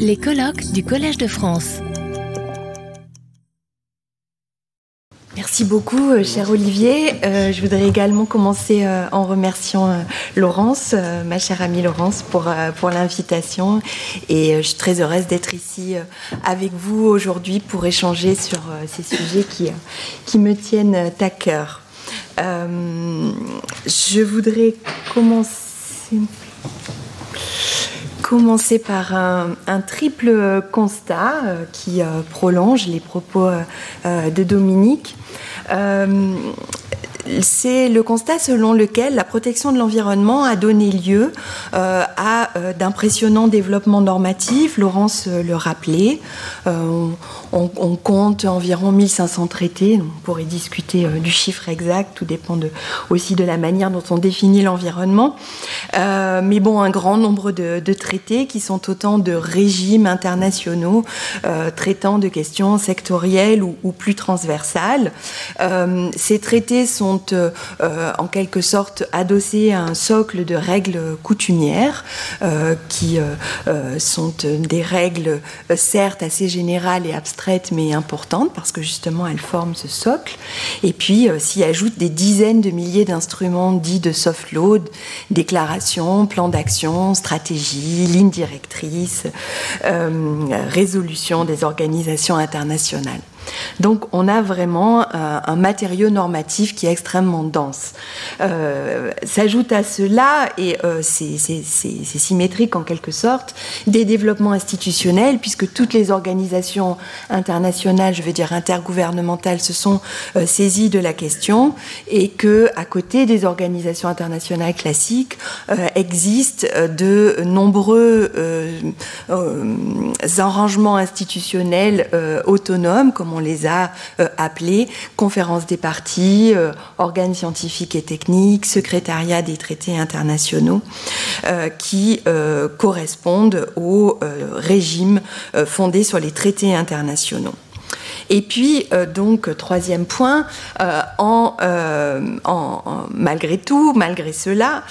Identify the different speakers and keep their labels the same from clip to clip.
Speaker 1: Les colloques du Collège de France.
Speaker 2: Merci beaucoup, euh, cher Olivier. Euh, je voudrais également commencer euh, en remerciant Laurence, ma chère amie Laurence, pour, pour l'invitation. Et je suis très heureuse d'être ici avec vous aujourd'hui pour échanger sur ces sujets qui, qui me tiennent à cœur. je voudrais commencer commencer par un, triple constat euh, qui euh, prolonge les propos euh, de Dominique c'est le constat selon lequel la protection de l'environnement a donné lieu à d'impressionnants développements normatifs. Laurence le rappelait. Compte environ 1500 traités. On pourrait discuter du chiffre exact, tout dépend aussi de la manière dont on définit l'environnement. mais bon, un grand nombre de, traités qui sont autant de régimes internationaux traitant de questions sectorielles ou, plus transversales. ces traités sont euh, euh, en quelque sorte adossés à un socle de règles coutumières euh, qui sont des règles certes assez générales et abstraites mais importantes parce que justement elles forment ce socle. Et puis s'y ajoutent des dizaines de milliers d'instruments dits de soft law, déclarations, plans d'action, stratégies, lignes directrices, résolutions des organisations internationales. Donc on a vraiment euh, un matériau normatif qui est extrêmement dense. Euh, s'ajoute à cela, et euh, c'est symétrique en quelque sorte, des développements institutionnels, puisque toutes les organisations internationales, je veux dire intergouvernementales, se sont saisies de la question, et que à côté des organisations internationales classiques, existent de nombreux arrangements institutionnels autonomes, comme les a euh, appelés conférences des partis, euh, organes scientifiques et techniques, secrétariat des traités internationaux, euh, qui correspondent au régime fondé sur les traités internationaux. Et puis, donc, troisième point, en, malgré tout, malgré cela,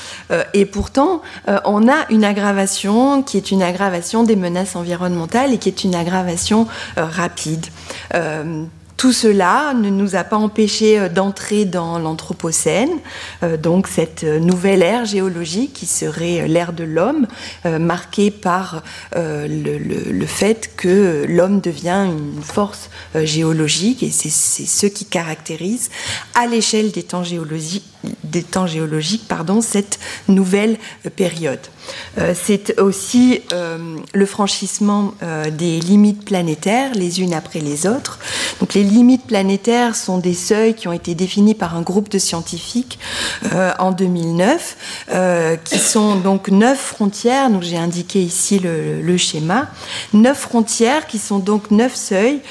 Speaker 2: et pourtant, on a une aggravation qui est une aggravation des menaces environnementales et qui est une aggravation rapide. Euh, tout cela ne nous a pas empêché euh, d'entrer dans l'Anthropocène, euh, donc cette nouvelle ère géologique qui serait l'ère de l'homme, marquée par le, fait que l'homme devient une force géologique, et c'est ce qui caractérise à l'échelle des temps géologiques, des temps géologiques pardon, cette nouvelle période. Euh, c'est aussi euh, le franchissement euh, des limites planétaires les unes après les autres. Donc les limites planétaires sont des seuils qui ont été définis par un groupe de scientifiques en 2009, qui sont donc neuf frontières. Donc j'ai indiqué ici le, schéma. Neuf frontières qui sont donc neuf seuils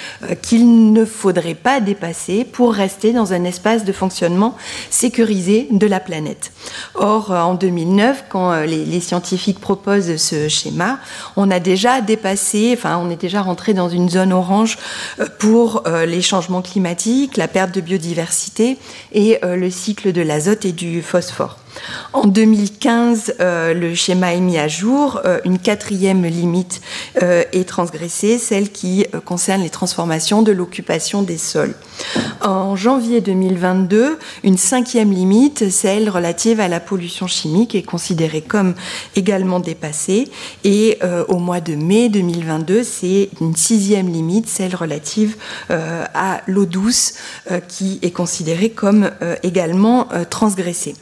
Speaker 2: qu'il ne faudrait pas dépasser pour rester dans un espace de fonctionnement sécurisé de la planète. Or, en 2009, quand les scientifiques scientifique propose ce schéma, on a déjà dépassé, enfin on est déjà rentré dans une zone orange euh, pour euh, les changements climatiques, la perte de biodiversité et euh, le cycle de l'azote et du phosphore. En 2015, euh, le schéma est mis à jour. Euh, une quatrième limite euh, est transgressée, celle qui concerne les transformations de l'occupation des sols. En janvier 2022, une cinquième limite, celle relative à la pollution chimique, est considérée comme également dépassée. Et au mois de mai 2022, c'est une sixième limite, celle relative à l'eau douce, qui est considérée comme également transgressée.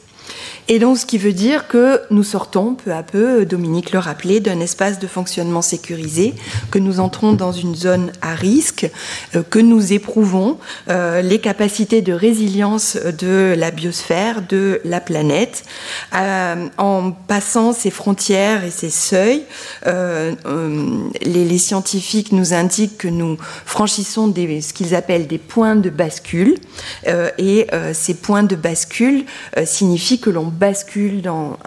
Speaker 2: Et donc, ce qui veut dire que nous sortons peu à peu, Dominique le rappelait, d'un espace de fonctionnement sécurisé, que nous entrons dans une zone à risque, euh, que nous éprouvons euh, les capacités de résilience de la biosphère, de la planète. Euh, en passant ces frontières et ces seuils, les, scientifiques nous indiquent que nous franchissons ce qu'ils appellent des points de bascule. et ces points de bascule signifient que l'on bascule dans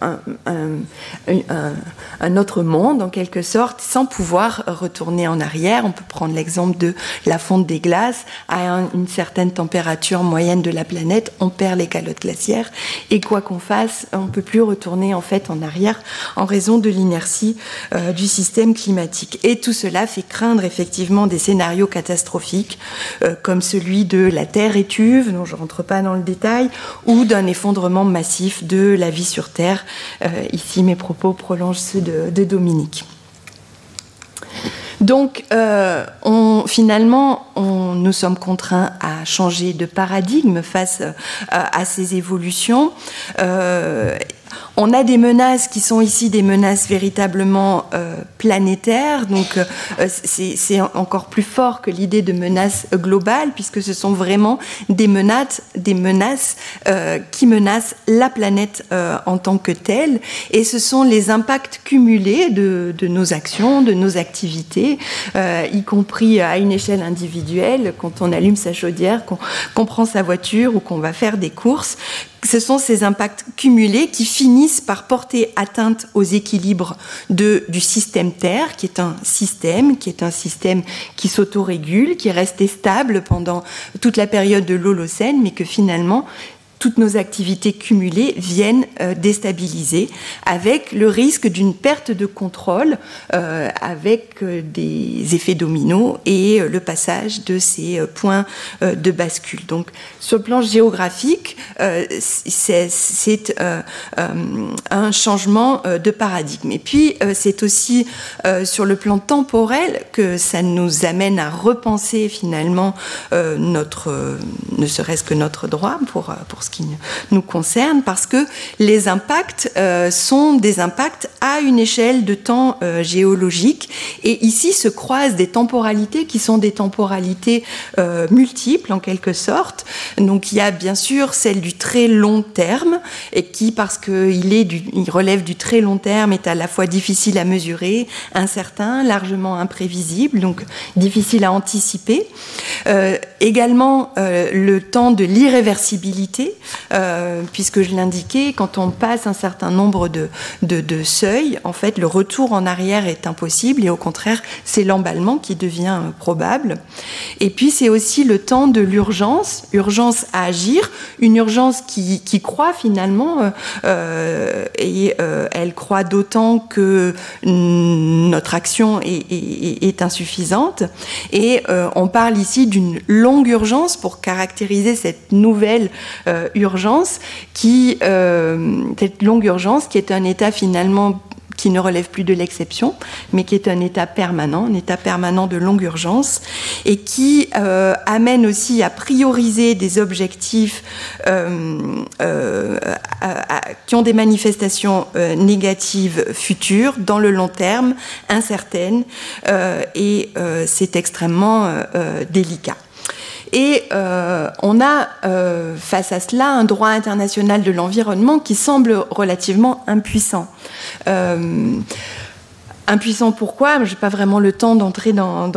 Speaker 2: un, autre monde, en quelque sorte, sans pouvoir retourner en arrière. On peut prendre l'exemple de la fonte des glaces. À une certaine température moyenne de la planète, on perd les calottes glaciaires. Et quoi qu'on fasse, on ne peut plus retourner en fait en arrière en raison de l'inertie euh, du système climatique. Et tout cela fait craindre effectivement des scénarios catastrophiques, euh, comme celui de la Terre étuve, dont je ne rentre pas dans le détail, ou d'un effondrement massif de la vie sur Terre. Euh, ici, mes propos prolongent ceux de, Dominique. Donc, euh, finalement, nous sommes contraints à changer de paradigme face à ces évolutions. On a des menaces qui sont ici des menaces véritablement euh, planétaires, donc euh, c'est encore plus fort que l'idée de menace globale, puisque ce sont vraiment des menaces, des menaces euh, qui menacent la planète en tant que telle, et ce sont les impacts cumulés de, nos actions, de nos activités, y compris à une échelle individuelle, quand on allume sa chaudière, qu'on prend sa voiture ou qu'on va faire des courses, ce sont ces impacts cumulés qui finissent par porter atteinte aux équilibres du système Terre, qui est un système, qui est un système qui s'autorégule, qui est resté stable pendant toute la période de l'Holocène, mais que finalement toutes nos activités cumulées viennent euh, déstabiliser, avec le risque d'une perte de contrôle, euh, avec euh, des effets dominos et le passage de ces points de bascule. Donc, sur le plan géographique, c'est un changement de paradigme. Et puis, c'est aussi sur le plan temporel que ça nous amène à repenser finalement notre, ne serait-ce que notre droit pour, pour ce qui nous concerne, parce que les impacts euh, sont des impacts à une échelle de temps euh, géologique. Et ici se croisent des temporalités qui sont des temporalités euh, multiples en quelque sorte. Donc il y a bien sûr celle du très long terme, et qui, parce qu'il il relève du très long terme, est à la fois difficile à mesurer, incertain, largement imprévisible, donc difficile à anticiper. Également le temps de l'irréversibilité, euh, puisque je l'indiquais, quand on passe un certain nombre de, de, seuils, en fait, le retour en arrière est impossible et au contraire, c'est l'emballement qui devient probable. Et puis, c'est aussi le temps de l'urgence, urgence à agir, une urgence qui, qui croît finalement, euh, euh, et elle croît d'autant que notre action est, est, est insuffisante. Et on parle ici d'une longue urgence pour caractériser cette nouvelle urgence urgence, qui, euh, cette longue urgence, qui est un état finalement qui ne relève plus de l'exception, mais qui est un état permanent, un état permanent de longue urgence, et qui euh, amène aussi à prioriser des objectifs euh, qui ont des manifestations négatives futures, dans le long terme, incertaines, et c'est extrêmement délicat. Et euh, on a euh, face à cela un droit international de l'environnement qui semble relativement impuissant. Euh, Impuissant pourquoi Je n'ai pas vraiment le temps d'entrer dans,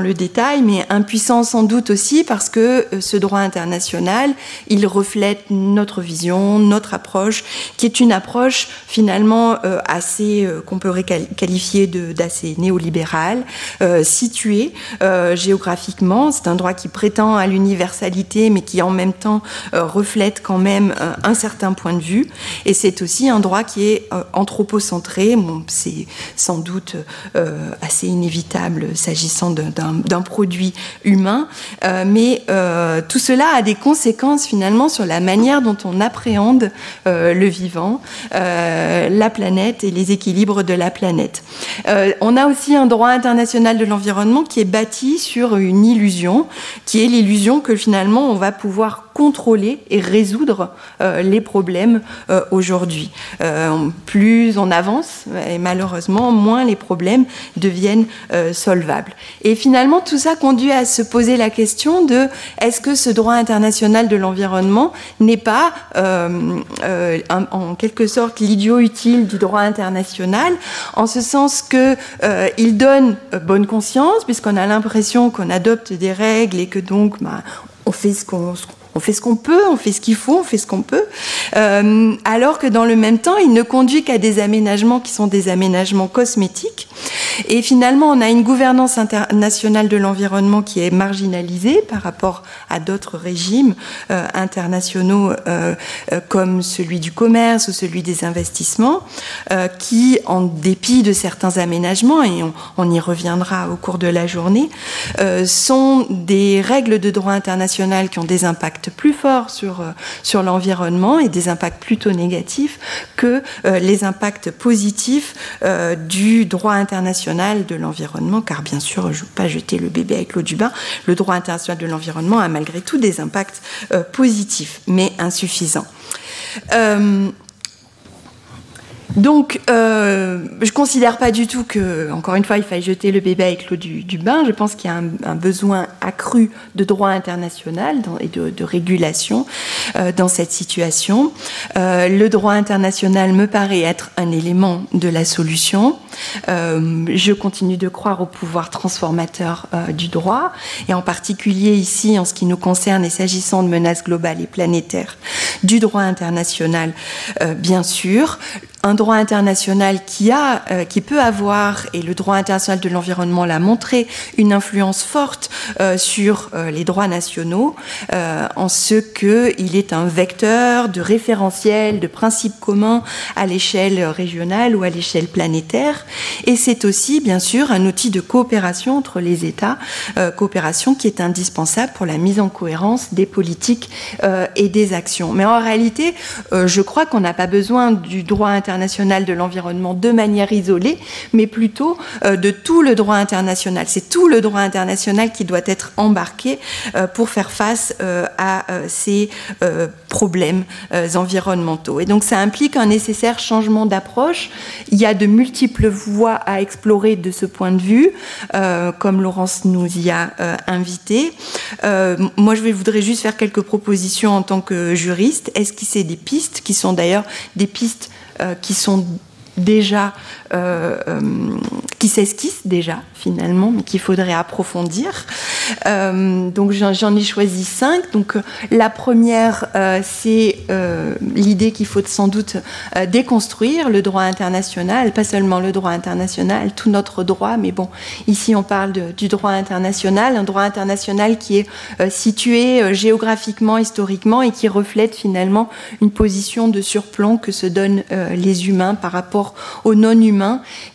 Speaker 2: le détail, mais impuissant sans doute aussi parce que euh, ce droit international, il reflète notre vision, notre approche, qui est une approche finalement euh, assez, euh, qu'on peut qualifier d'assez néolibérale, située géographiquement. C'est un droit qui prétend à l'universalité, mais qui en même temps reflète quand même un certain point de vue. Et c'est aussi un droit qui est anthropocentré. C'est sans doute euh, assez inévitable s'agissant d'un produit humain, euh, mais euh, tout cela a des conséquences finalement sur la manière dont on appréhende le vivant, la planète et les équilibres de la planète. on a aussi un droit international de l'environnement qui est bâti sur une illusion, qui est l'illusion que finalement on va pouvoir contrôler et résoudre euh, les problèmes euh, aujourd'hui. Euh, plus on avance, et malheureusement, moins les problèmes deviennent solvables. Et finalement, tout ça conduit à se poser la question de est-ce que ce droit international de l'environnement n'est pas en quelque sorte l'idiot utile du droit international, en ce sens que il donne bonne conscience, puisqu'on a l'impression qu'on adopte des règles et que donc bah, on fait ce qu'on on fait ce qu'on peut, on fait ce qu'il faut, on fait ce qu'on peut, alors que dans le même temps, il ne conduit qu'à des aménagements qui sont des aménagements cosmétiques. Et finalement, on a une gouvernance internationale de l'environnement qui est marginalisée par rapport à d'autres régimes internationaux comme celui du commerce ou celui des investissements, qui, en dépit de certains aménagements, et on, y reviendra au cours de la journée, euh, sont des règles de droit international qui ont des impacts plus forts sur, euh, sur l'environnement et des impacts plutôt négatifs que euh, les impacts positifs du droit international de l'environnement, car bien sûr, je ne veux pas jeter le bébé avec l'eau du bain, le droit international de l'environnement a malgré tout des impacts positifs, mais insuffisants. Donc, euh, je considère pas du tout que, encore une fois, il faille jeter le bébé avec l'eau du, bain. Je pense qu'il y a un, besoin accru de droit international et de, régulation euh, dans cette situation. Euh, le droit international me paraît être un élément de la solution. Je continue de croire au pouvoir transformateur du droit, et en particulier ici, en ce qui nous concerne et s'agissant de menaces globales et planétaires, du droit international, bien sûr un droit international qui a, euh, qui peut avoir, et le droit international de l'environnement l'a montré, une influence forte euh, sur euh, les droits nationaux, en ce qu'il est un vecteur de référentiel, de principes communs à l'échelle régionale ou à l'échelle planétaire. Et c'est aussi, bien sûr, un outil de coopération entre les États, coopération qui est indispensable pour la mise en cohérence des politiques et des actions. Mais en réalité, je crois qu'on n'a pas besoin du droit international international de l'environnement de manière isolée, mais plutôt euh, de tout le droit international. C'est tout le droit international qui doit être embarqué euh, pour faire face euh, à ces problèmes environnementaux. Et donc ça implique un nécessaire changement d'approche. Il y a de multiples voies à explorer de ce point de vue, comme Laurence nous y a invité. moi, je voudrais juste faire quelques propositions en tant que juriste, esquisser des pistes qui sont d'ailleurs des pistes qui sont déjà, euh, euh, qui s'esquissent déjà finalement, mais qu'il faudrait approfondir. Euh, donc j'en ai choisi cinq. Donc la première, c'est l'idée qu'il faut sans doute déconstruire le droit international, pas seulement le droit international, tout notre droit, mais bon, ici on parle du droit international, un droit international qui est situé géographiquement, historiquement et qui reflète finalement une position de surplomb que se donnent les humains par rapport aux non-humains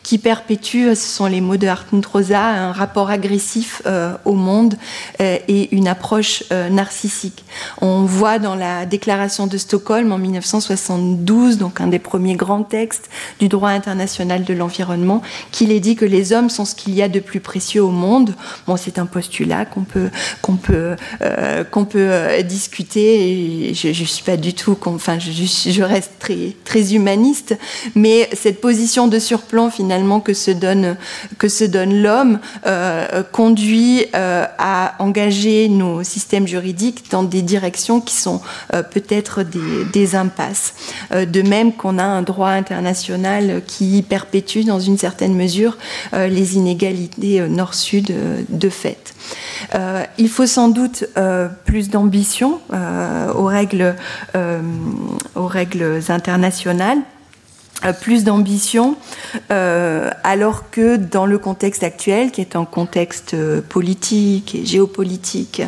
Speaker 2: qui perpétuent, ce sont les mots de Hartmut Rosa, un rapport agressif euh, au monde euh, et une approche euh, narcissique. On voit dans la déclaration de Stockholm en 1972, donc un des premiers grands textes du droit international de l'environnement, qu'il est dit que les hommes sont ce qu'il y a de plus précieux au monde. Bon, c'est un postulat qu'on peut, qu'on peut, qu'on peut discuter. Je, suis pas du tout, enfin, je, je reste très, très humaniste, mais cette position de surplomb finalement que se donne, que se donne l'homme euh, conduit euh, à engager nos systèmes juridiques dans des directions qui sont euh, peut-être des, des, impasses. de même qu'on a un droit international qui perpétue dans une certaine mesure les inégalités nord-sud de fait. il faut sans doute plus d'ambition aux règles, aux règles internationales plus d'ambition, euh, alors que dans le contexte actuel, qui est un contexte euh, politique et géopolitique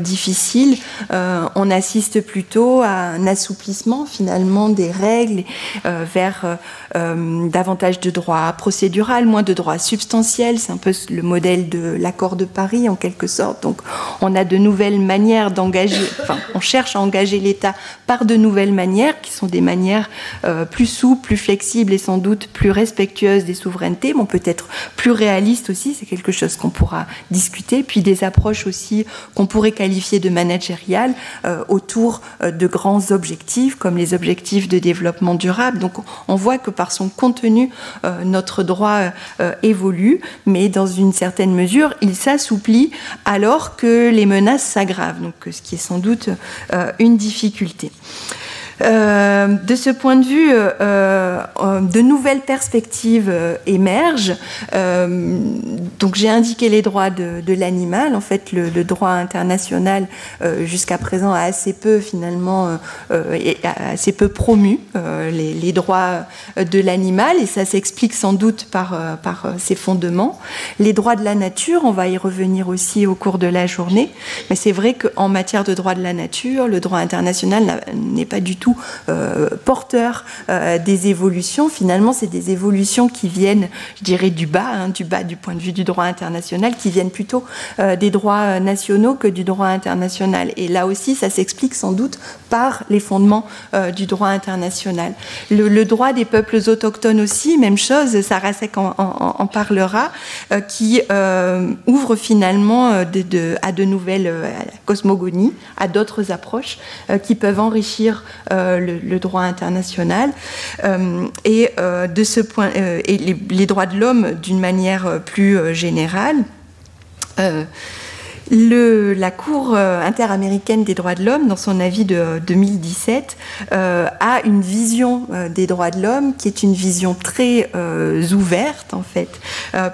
Speaker 2: difficile, on assiste plutôt à un assouplissement finalement des règles vers davantage de droits procédural, moins de droits substantiels. C'est un peu le modèle de l'accord de Paris en quelque sorte. Donc on a de nouvelles manières d'engager, enfin on cherche à engager l'État par de nouvelles manières qui sont des manières plus souples, plus flexible et sans doute plus respectueuse des souverainetés, bon, peut-être plus réaliste aussi, c'est quelque chose qu'on pourra discuter, puis des approches aussi qu'on pourrait qualifier de managériales euh, autour euh, de grands objectifs, comme les objectifs de développement durable. Donc on voit que par son contenu, euh, notre droit évolue, mais dans une certaine mesure, il s'assouplit alors que les menaces s'aggravent, ce qui est sans doute une difficulté. De ce point de vue, de nouvelles perspectives émergent. donc j'ai indiqué les droits de, l'animal. En fait, le, droit international jusqu'à présent a assez peu finalement, assez peu promu les, les, droits de l'animal et ça s'explique sans doute par, par ses fondements. Les droits de la nature, on va y revenir aussi au cours de la journée, mais c'est vrai qu'en matière de droit de la nature, le droit international n'est pas du tout euh, porteur euh, des évolutions. Finalement, c'est des évolutions qui viennent, je dirais, du bas, hein, du bas du point de vue du droit international, qui viennent plutôt euh, des droits nationaux que du droit international. Et là aussi, ça s'explique sans doute par les fondements du droit international. Le, droit des peuples autochtones aussi, même chose, Sarah en, en parlera, qui ouvre finalement à de nouvelles cosmogonies, à d'autres approches qui peuvent enrichir euh, le, droit international. Euh, et euh, de ce point, et les, droits de l'homme d'une manière plus générale la Cour euh, interaméricaine des droits de l'homme, dans son avis de 2017, euh, a une vision euh, des droits de l'homme qui est une vision très ouverte, en fait,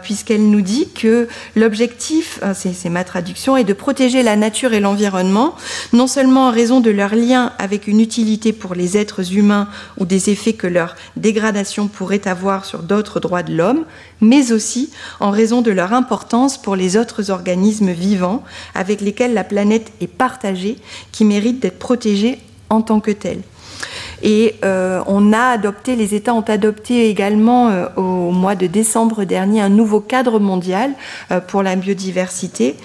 Speaker 2: puisqu'elle nous dit que l'objectif, c'est ma traduction, est de protéger la nature et l'environnement, non seulement en raison de leur lien avec une utilité pour les êtres humains ou des effets que leur dégradation pourrait avoir sur d'autres droits de l'homme, mais aussi en raison de leur importance pour les autres organismes vivants avec lesquels la planète est partagée, qui méritent d'être protégés en tant que tels. Et euh, on a adopté, les États ont adopté également euh, au mois de décembre dernier un nouveau cadre mondial euh, pour la biodiversité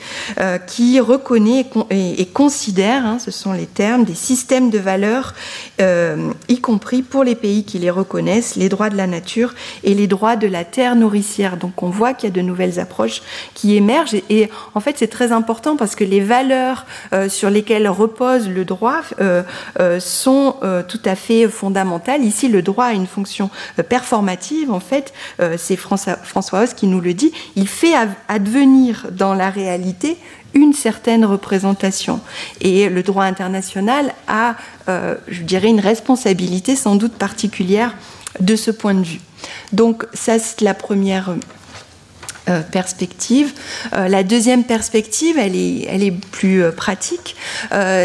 Speaker 2: qui reconnaît et, considère, hein, ce sont les termes, des systèmes de valeurs, y compris pour les pays qui les reconnaissent, les droits de la nature et les droits de la terre nourricière. Donc on voit qu'il y a de nouvelles approches qui émergent et, et en fait c'est très important parce que les valeurs sur lesquelles repose le droit sont tout à fait fondamentale. Ici, le droit a une fonction euh, performative. En fait, euh, c'est François Hoss qui nous le dit. Il fait advenir dans la réalité une certaine représentation. Et le droit international a, euh, je dirais, une responsabilité sans doute particulière de ce point de vue. Donc ça, c'est la première euh, perspective. Euh, la deuxième perspective, elle est, elle est plus euh, pratique,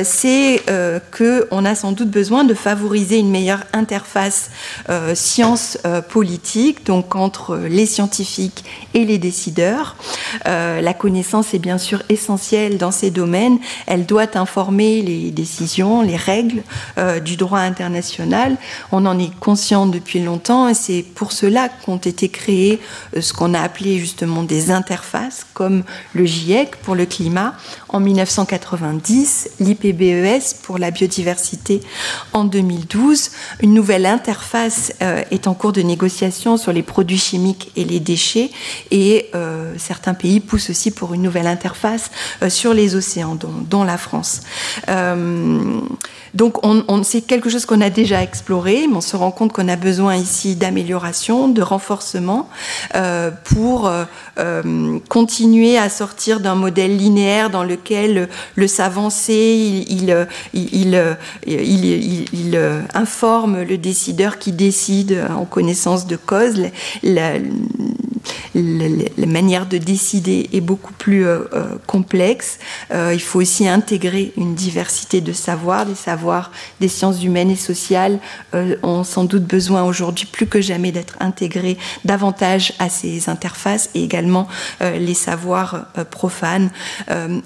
Speaker 2: c'est qu'on a sans doute besoin de favoriser une meilleure interface science politique, donc entre les scientifiques et les décideurs. la connaissance est bien sûr essentielle dans ces domaines. Elle doit informer les décisions, les règles du droit international. On en est conscient depuis longtemps et c'est pour cela qu'ont été créés ce qu'on a appelé justement des interfaces comme le GIEC pour le climat en 1990, l'IPBES pour la biodiversité en 2012. Une nouvelle interface euh, est en cours de négociation sur les produits chimiques et les déchets et euh, certains pays poussent aussi pour une nouvelle interface euh, sur les océans, dont, la France. Donc on, c'est quelque chose qu'on a déjà exploré, mais on se rend compte qu'on a besoin ici d'amélioration, de renforcement pour euh, continuer à sortir d'un modèle linéaire dans lequel le savant il, informe le décideur qui décide en connaissance de cause. Manière de décider est beaucoup plus complexe. il faut aussi intégrer une diversité de savoirs, des savoirs des sciences humaines et sociales euh, ont sans doute besoin aujourd'hui plus que jamais d'être intégrés davantage à ces interfaces et également euh, les savoirs euh, profanes.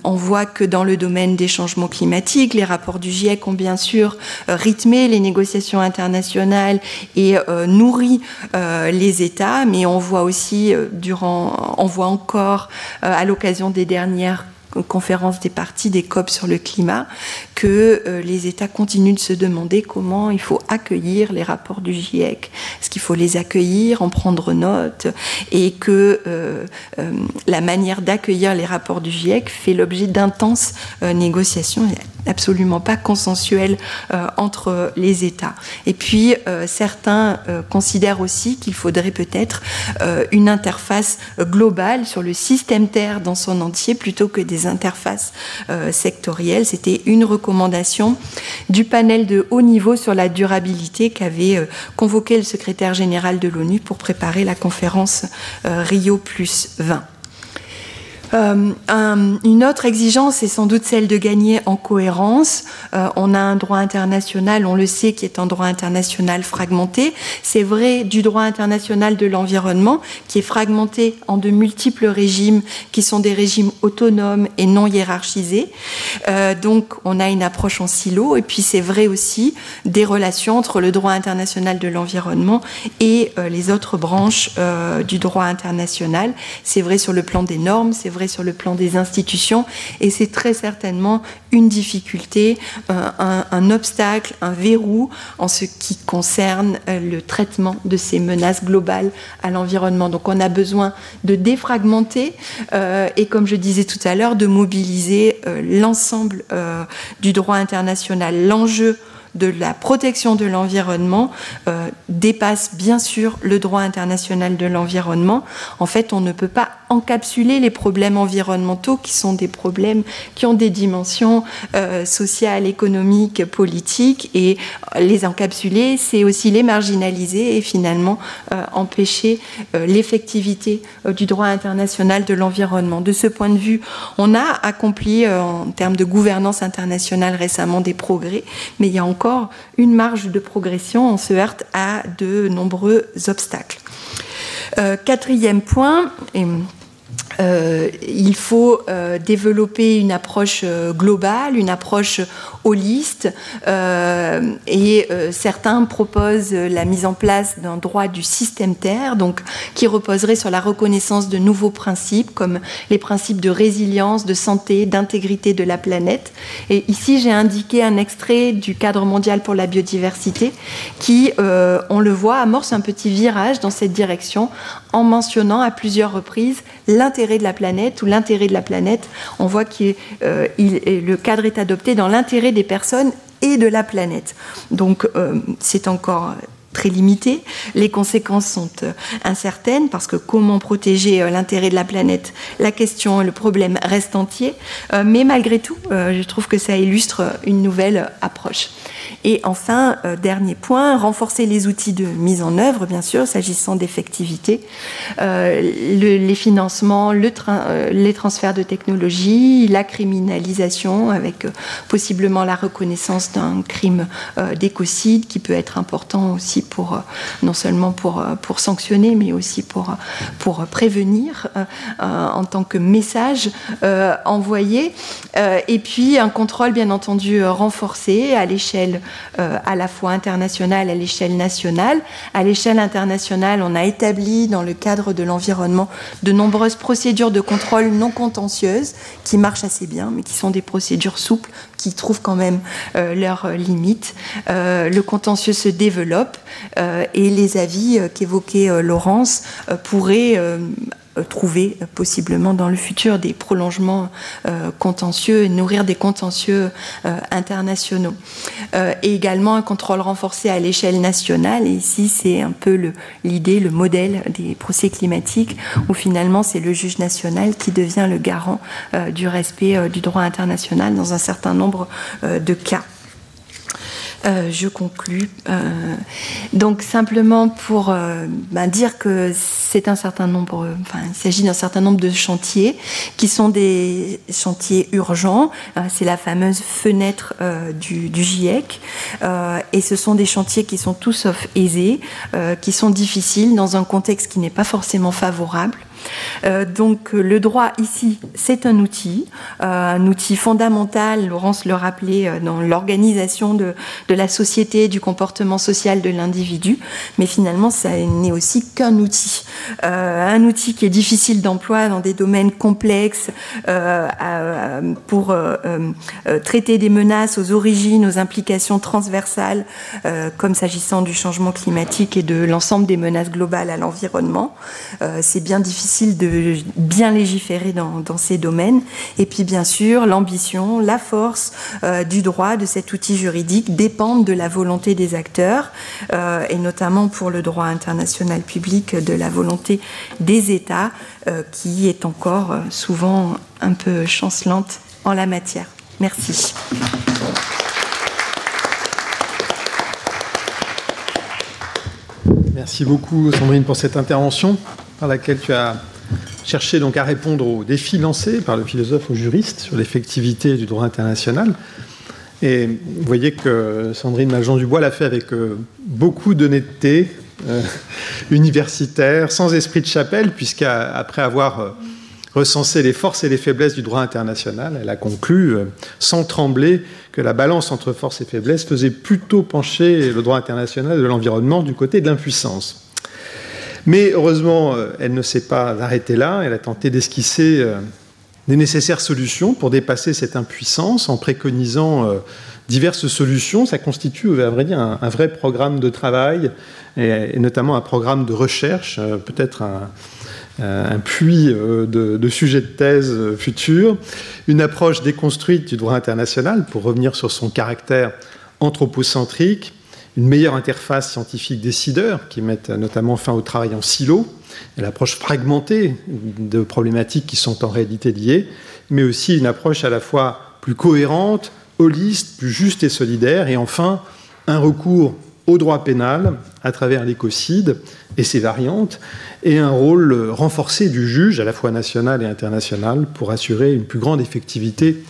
Speaker 2: on voit que dans le domaine des changements climatiques, les rapports du GIEC ont bien sûr rythmé les négociations internationales et nourri les États, mais on voit aussi durant, on voit encore à l'occasion des dernières conférence des partis des COP sur le climat, que euh, les États continuent de se demander comment il faut accueillir les rapports du GIEC, est-ce qu'il faut les accueillir, en prendre note, et que euh, euh, la manière d'accueillir les rapports du GIEC fait l'objet d'intenses négociations absolument pas consensuelles entre les États. Et puis, certains considèrent aussi qu'il faudrait peut-être une interface globale sur le système Terre dans son entier plutôt que des interfaces sectorielles. C'était une recommandation du panel de haut niveau sur la durabilité qu'avait convoqué le secrétaire général de l'ONU pour préparer la conférence Rio plus 20. Euh, une autre exigence est sans doute celle de gagner en cohérence. Euh, on a un droit international, on le sait, qui est un droit international fragmenté. C'est vrai du droit international de l'environnement, qui est fragmenté en de multiples régimes, qui sont des régimes autonomes et non hiérarchisés. Euh, donc, on a une approche en silo. Et puis, c'est vrai aussi des relations entre le droit international de l'environnement et les autres branches du droit international. C'est vrai sur le plan des normes, c'est vrai sur le plan des institutions et c'est très certainement une difficulté, euh, un, obstacle, un verrou en ce qui concerne euh, le traitement de ces menaces globales à l'environnement. Donc on a besoin de défragmenter euh, et comme je disais tout à l'heure, de mobiliser l'ensemble du droit international. L'enjeu de la protection de l'environnement dépasse bien sûr le droit international de l'environnement. En fait, on ne peut pas encapsuler les problèmes environnementaux qui sont des problèmes qui ont des dimensions euh, sociales, économiques, politiques et les encapsuler, c'est aussi les marginaliser et finalement euh, empêcher l'effectivité du droit international de l'environnement. De ce point de vue, on a accompli en termes de gouvernance internationale récemment des progrès, mais il y a encore une marge de progression, on se heurte à de nombreux obstacles. Euh, quatrième point, euh, il faut euh, développer une approche euh, globale, une approche holiste, et certains proposent la mise en place d'un droit du système Terre, donc qui reposerait sur la reconnaissance de nouveaux principes comme les principes de résilience, de santé, d'intégrité de la planète. Et ici, j'ai indiqué un extrait du cadre mondial pour la biodiversité qui, on le voit, amorce un petit virage dans cette direction en mentionnant à plusieurs reprises l'intérêt de la planète ou l'intérêt de la planète. On voit que euh, le cadre est adopté dans l'intérêt des personnes et de la planète. Donc euh, c'est encore très limité. Les conséquences sont euh, incertaines parce que comment protéger l'intérêt de la planète? La question, le problème reste entier. mais malgré tout, je trouve que ça illustre une nouvelle approche. Et enfin, euh, dernier point, renforcer les outils de mise en œuvre, bien sûr, s'agissant d'effectivité, euh, les financements, euh, les transferts de technologie, la criminalisation avec possiblement la reconnaissance d'un crime d'écocide qui peut être important aussi pour non seulement pour, sanctionner, mais aussi pour prévenir en tant que message envoyé. et puis un contrôle, bien entendu, renforcé à l'échelle euh, à la fois internationale à l'échelle nationale. À l'échelle internationale, on a établi dans le cadre de l'environnement de nombreuses procédures de contrôle non contentieuses qui marchent assez bien, mais qui sont des procédures souples qui trouvent quand même euh, leurs limites. Euh, le contentieux se développe et les avis qu'évoquait Laurence pourraient trouver euh, possiblement dans le futur des prolongements euh, contentieux et nourrir des contentieux internationaux. et également un contrôle renforcé à l'échelle nationale. Et ici, c'est un peu l'idée, le, modèle des procès climatiques, où finalement c'est le juge national qui devient le garant du respect du droit international dans un certain nombre de cas. Euh, je conclus. Euh, donc simplement pour euh, ben, dire que c'est un certain nombre, enfin il s'agit d'un certain nombre de chantiers qui sont des chantiers urgents. c'est la fameuse fenêtre du, du, GIEC et ce sont des chantiers qui sont tout sauf aisés, qui sont difficiles dans un contexte qui n'est pas forcément favorable. Euh, donc le droit ici, c'est un outil, euh, un outil fondamental, Laurence le rappelait, euh, dans l'organisation de, la société, du comportement social de l'individu, mais finalement, ça n'est aussi qu'un outil. un outil qui est difficile d'emploi dans des domaines complexes pour traiter des menaces aux origines, aux implications transversales, comme s'agissant du changement climatique et de l'ensemble des menaces globales à l'environnement. c'est bien difficile difficile de bien légiférer dans, ces domaines. Et puis bien sûr, l'ambition, la force euh, du droit, de cet outil juridique, dépendent de la volonté des acteurs, euh, et notamment pour le droit international public, de la volonté des États, euh, qui est encore souvent un peu chancelante en la matière. Merci.
Speaker 3: Merci beaucoup, Sandrine, pour cette intervention par laquelle tu as cherché donc à répondre aux défis lancés par le philosophe au juriste sur l'effectivité du droit international. Et vous voyez que Sandrine Maljean-Dubois l'a fait avec euh, beaucoup d'honnêteté euh, universitaire, sans esprit de chapelle, puisqu'après avoir euh, recensé les forces et les faiblesses du droit international, elle a conclu, sans trembler, que la balance entre force et faiblesse faisait plutôt pencher le droit international de l'environnement du côté de l'impuissance. Mais heureusement, elle ne s'est pas arrêtée là, elle a tenté d'esquisser des nécessaires solutions pour dépasser cette impuissance en préconisant euh, diverses solutions. Ça constitue, à vrai dire, un, vrai programme de travail et, notamment un programme de recherche, euh, peut-être un, puits euh, de, de, sujets de thèse futurs, une approche déconstruite du droit international pour revenir sur son caractère anthropocentrique, une meilleure interface scientifique-décideur qui mette notamment fin au travail en silo, et l'approche fragmentée de problématiques qui sont en réalité liées, mais aussi une approche à la fois plus cohérente, holiste, plus juste et solidaire, et enfin un recours au droit pénal à travers l'écocide et ses variantes, et un rôle renforcé du juge, à la fois national et international, pour assurer une plus grande effectivité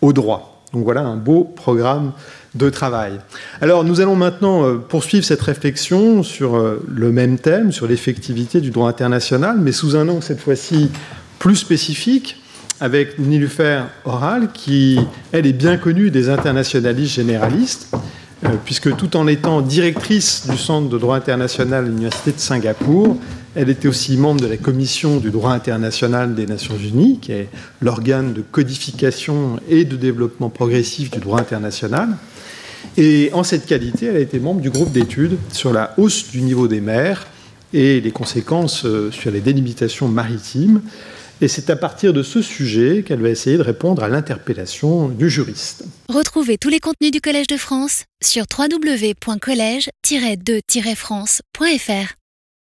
Speaker 3: au droit. Donc voilà un beau programme de travail. Alors nous allons maintenant euh, poursuivre cette réflexion sur euh, le même thème, sur l'effectivité du droit international, mais sous un angle cette fois-ci plus spécifique, avec Nilufer Oral, qui, elle, est bien connue des internationalistes généralistes, euh, puisque tout en étant directrice du Centre de droit international de l'Université de Singapour, elle était aussi membre de la Commission du droit international des Nations Unies, qui est l'organe de codification et de développement progressif du droit international. Et en cette qualité, elle a été membre du groupe d'études sur la hausse du niveau des mers et les conséquences euh, sur les délimitations maritimes. Et c'est à partir de ce sujet qu'elle va essayer de répondre à l'interpellation du juriste.
Speaker 1: Retrouvez tous les contenus du Collège de France sur www.colège-2-france.fr.